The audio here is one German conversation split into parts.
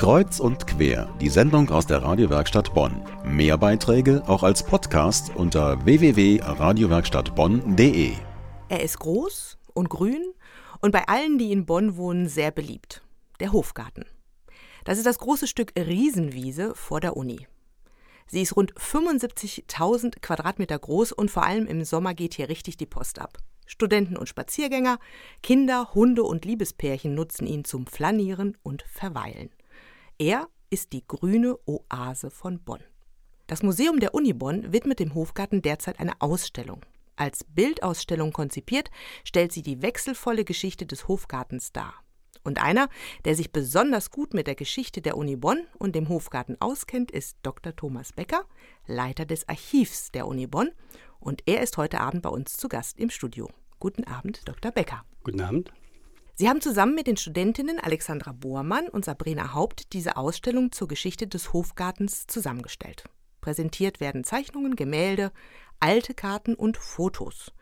Kreuz und quer, die Sendung aus der Radiowerkstatt Bonn. Mehr Beiträge auch als Podcast unter www.radiowerkstattbonn.de. Er ist groß und grün und bei allen, die in Bonn wohnen, sehr beliebt. Der Hofgarten. Das ist das große Stück Riesenwiese vor der Uni. Sie ist rund 75.000 Quadratmeter groß und vor allem im Sommer geht hier richtig die Post ab. Studenten und Spaziergänger, Kinder, Hunde und Liebespärchen nutzen ihn zum Flanieren und Verweilen. Er ist die grüne Oase von Bonn. Das Museum der Uni Bonn widmet dem Hofgarten derzeit eine Ausstellung. Als Bildausstellung konzipiert, stellt sie die wechselvolle Geschichte des Hofgartens dar. Und einer, der sich besonders gut mit der Geschichte der Uni Bonn und dem Hofgarten auskennt, ist Dr. Thomas Becker, Leiter des Archivs der Uni Bonn. Und er ist heute Abend bei uns zu Gast im Studio. Guten Abend, Dr. Becker. Guten Abend. Sie haben zusammen mit den Studentinnen Alexandra Bohrmann und Sabrina Haupt diese Ausstellung zur Geschichte des Hofgartens zusammengestellt. Präsentiert werden Zeichnungen, Gemälde, alte Karten und Fotos.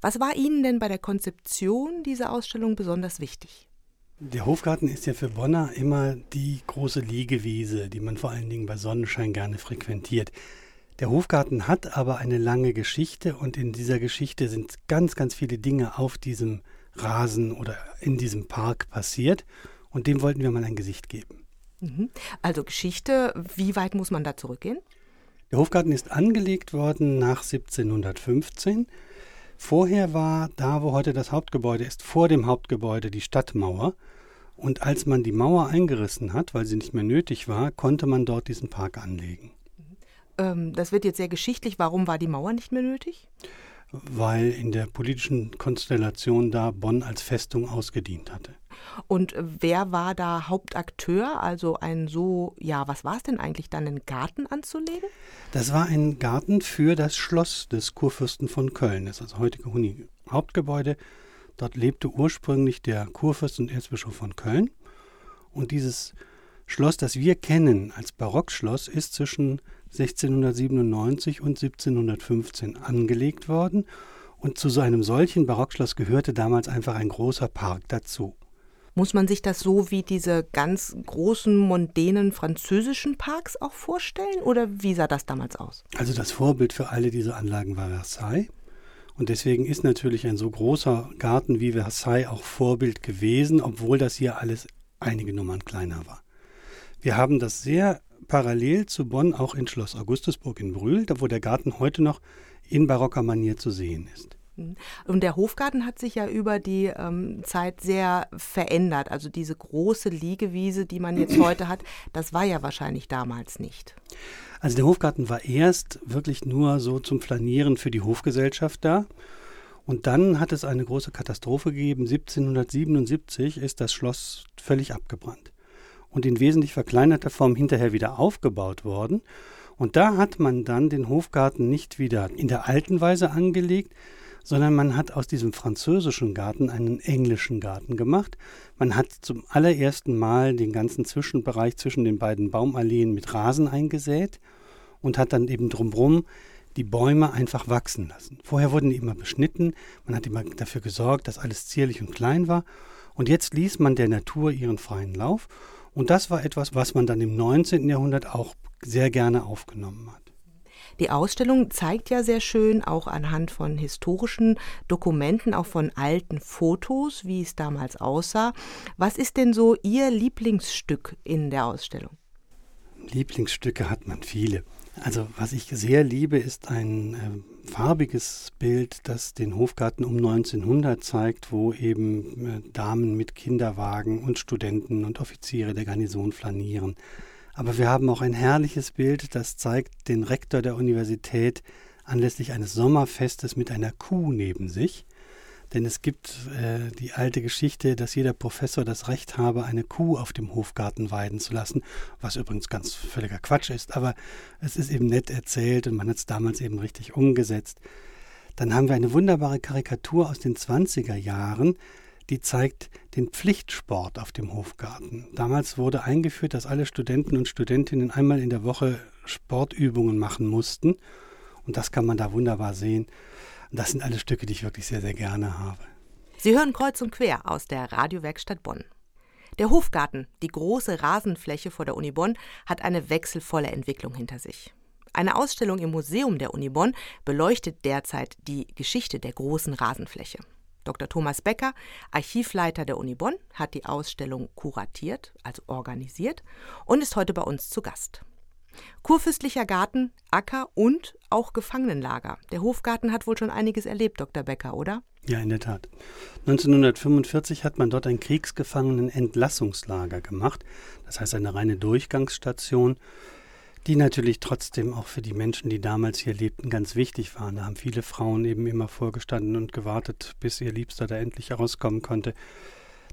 Was war Ihnen denn bei der Konzeption dieser Ausstellung besonders wichtig? Der Hofgarten ist ja für Bonner immer die große Liegewiese, die man vor allen Dingen bei Sonnenschein gerne frequentiert. Der Hofgarten hat aber eine lange Geschichte und in dieser Geschichte sind ganz, ganz viele Dinge auf diesem Rasen oder in diesem Park passiert und dem wollten wir mal ein Gesicht geben. Mhm. Also Geschichte, wie weit muss man da zurückgehen? Der Hofgarten ist angelegt worden nach 1715 Vorher war da, wo heute das Hauptgebäude ist, vor dem Hauptgebäude die Stadtmauer. Und als man die Mauer eingerissen hat, weil sie nicht mehr nötig war, konnte man dort diesen Park anlegen. Ähm, das wird jetzt sehr geschichtlich. Warum war die Mauer nicht mehr nötig? Weil in der politischen Konstellation da Bonn als Festung ausgedient hatte. Und wer war da Hauptakteur? Also ein so, ja, was war es denn eigentlich dann, einen Garten anzulegen? Das war ein Garten für das Schloss des Kurfürsten von Köln, das ist das heutige Uni Hauptgebäude. Dort lebte ursprünglich der Kurfürst und Erzbischof von Köln. Und dieses Schloss, das wir kennen als Barockschloss, ist zwischen 1697 und 1715 angelegt worden. Und zu so einem solchen Barockschloss gehörte damals einfach ein großer Park dazu. Muss man sich das so wie diese ganz großen, mondänen französischen Parks auch vorstellen oder wie sah das damals aus? Also das Vorbild für alle diese Anlagen war Versailles. Und deswegen ist natürlich ein so großer Garten wie Versailles auch Vorbild gewesen, obwohl das hier alles einige Nummern kleiner war. Wir haben das sehr parallel zu Bonn auch in Schloss Augustusburg in Brühl, wo der Garten heute noch in barocker Manier zu sehen ist. Und der Hofgarten hat sich ja über die ähm, Zeit sehr verändert. Also diese große Liegewiese, die man jetzt heute hat, das war ja wahrscheinlich damals nicht. Also der Hofgarten war erst wirklich nur so zum Flanieren für die Hofgesellschaft da. Und dann hat es eine große Katastrophe gegeben. 1777 ist das Schloss völlig abgebrannt und in wesentlich verkleinerter Form hinterher wieder aufgebaut worden. Und da hat man dann den Hofgarten nicht wieder in der alten Weise angelegt, sondern man hat aus diesem französischen Garten einen englischen Garten gemacht. Man hat zum allerersten Mal den ganzen Zwischenbereich zwischen den beiden Baumalleen mit Rasen eingesät und hat dann eben drumherum die Bäume einfach wachsen lassen. Vorher wurden die immer beschnitten, man hat immer dafür gesorgt, dass alles zierlich und klein war. Und jetzt ließ man der Natur ihren freien Lauf. Und das war etwas, was man dann im 19. Jahrhundert auch sehr gerne aufgenommen hat. Die Ausstellung zeigt ja sehr schön, auch anhand von historischen Dokumenten, auch von alten Fotos, wie es damals aussah. Was ist denn so Ihr Lieblingsstück in der Ausstellung? Lieblingsstücke hat man viele. Also was ich sehr liebe, ist ein äh, farbiges Bild, das den Hofgarten um 1900 zeigt, wo eben äh, Damen mit Kinderwagen und Studenten und Offiziere der Garnison flanieren. Aber wir haben auch ein herrliches Bild, das zeigt den Rektor der Universität anlässlich eines Sommerfestes mit einer Kuh neben sich. Denn es gibt äh, die alte Geschichte, dass jeder Professor das Recht habe, eine Kuh auf dem Hofgarten weiden zu lassen, was übrigens ganz völliger Quatsch ist, aber es ist eben nett erzählt und man hat es damals eben richtig umgesetzt. Dann haben wir eine wunderbare Karikatur aus den 20er Jahren, die zeigt den Pflichtsport auf dem Hofgarten. Damals wurde eingeführt, dass alle Studenten und Studentinnen einmal in der Woche Sportübungen machen mussten. Und das kann man da wunderbar sehen. Und das sind alles Stücke, die ich wirklich sehr, sehr gerne habe. Sie hören kreuz und quer aus der Radiowerkstatt Bonn. Der Hofgarten, die große Rasenfläche vor der Uni Bonn, hat eine wechselvolle Entwicklung hinter sich. Eine Ausstellung im Museum der Uni Bonn beleuchtet derzeit die Geschichte der großen Rasenfläche. Dr. Thomas Becker, Archivleiter der Uni Bonn, hat die Ausstellung kuratiert, also organisiert, und ist heute bei uns zu Gast. Kurfürstlicher Garten, Acker und auch Gefangenenlager. Der Hofgarten hat wohl schon einiges erlebt, Dr. Becker, oder? Ja, in der Tat. 1945 hat man dort ein Kriegsgefangenenentlassungslager gemacht, das heißt eine reine Durchgangsstation, die natürlich trotzdem auch für die Menschen, die damals hier lebten, ganz wichtig waren. Da haben viele Frauen eben immer vorgestanden und gewartet, bis ihr Liebster da endlich herauskommen konnte.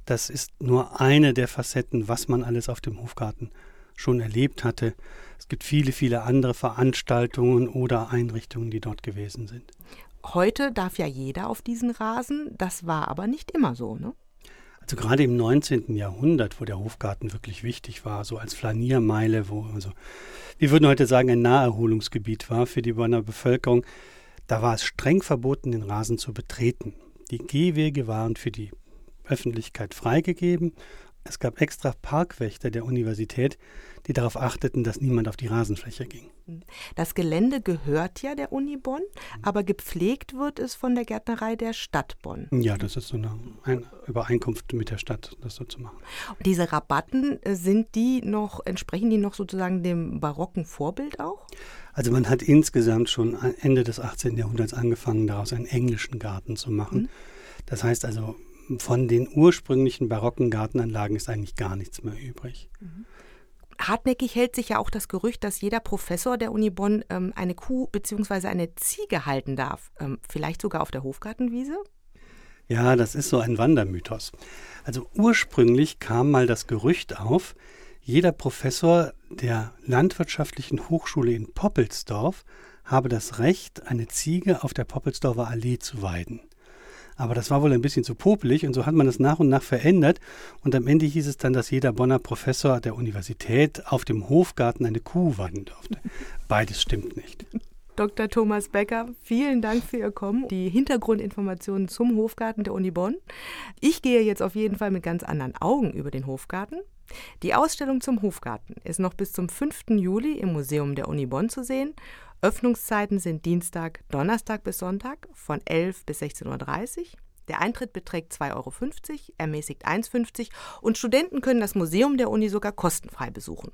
Das ist nur eine der Facetten, was man alles auf dem Hofgarten schon erlebt hatte. Es gibt viele, viele andere Veranstaltungen oder Einrichtungen, die dort gewesen sind. Heute darf ja jeder auf diesen Rasen, das war aber nicht immer so, ne? Also gerade im 19. Jahrhundert, wo der Hofgarten wirklich wichtig war, so als Flaniermeile, wo also, wir würden heute sagen, ein Naherholungsgebiet war für die Bonner Bevölkerung, da war es streng verboten, den Rasen zu betreten. Die Gehwege waren für die Öffentlichkeit freigegeben es gab extra Parkwächter der Universität, die darauf achteten, dass niemand auf die Rasenfläche ging. Das Gelände gehört ja der Uni Bonn, aber gepflegt wird es von der Gärtnerei der Stadt Bonn. Ja, das ist so eine, eine Übereinkunft mit der Stadt, das so zu machen. Diese Rabatten, äh, sind die noch, entsprechen die noch sozusagen dem barocken Vorbild auch? Also man hat insgesamt schon Ende des 18. Jahrhunderts angefangen, daraus einen englischen Garten zu machen. Mhm. Das heißt also, von den ursprünglichen barocken Gartenanlagen ist eigentlich gar nichts mehr übrig. Mhm. Hartnäckig hält sich ja auch das Gerücht, dass jeder Professor der Uni Bonn ähm, eine Kuh bzw. eine Ziege halten darf. Ähm, vielleicht sogar auf der Hofgartenwiese? Ja, das ist so ein Wandermythos. Also ursprünglich kam mal das Gerücht auf, jeder Professor der Landwirtschaftlichen Hochschule in Poppelsdorf habe das Recht, eine Ziege auf der Poppelsdorfer Allee zu weiden. Aber das war wohl ein bisschen zu popelig und so hat man das nach und nach verändert. Und am Ende hieß es dann, dass jeder Bonner Professor der Universität auf dem Hofgarten eine Kuh weiden durfte. Beides stimmt nicht. Dr. Thomas Becker, vielen Dank für Ihr Kommen, die Hintergrundinformationen zum Hofgarten der Uni Bonn. Ich gehe jetzt auf jeden Fall mit ganz anderen Augen über den Hofgarten. Die Ausstellung zum Hofgarten ist noch bis zum 5. Juli im Museum der Uni Bonn zu sehen Öffnungszeiten sind Dienstag, Donnerstag bis Sonntag von 11 bis 16.30 Uhr. Der Eintritt beträgt 2,50 Euro, ermäßigt 1,50 und Studenten können das Museum der Uni sogar kostenfrei besuchen.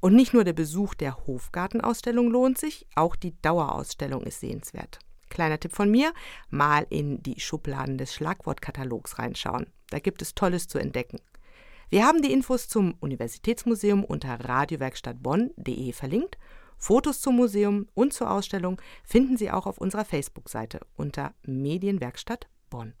Und nicht nur der Besuch der Hofgartenausstellung lohnt sich, auch die Dauerausstellung ist sehenswert. Kleiner Tipp von mir, mal in die Schubladen des Schlagwortkatalogs reinschauen. Da gibt es Tolles zu entdecken. Wir haben die Infos zum Universitätsmuseum unter radiowerkstattbonn.de verlinkt Fotos zum Museum und zur Ausstellung finden Sie auch auf unserer Facebook-Seite unter Medienwerkstatt Bonn.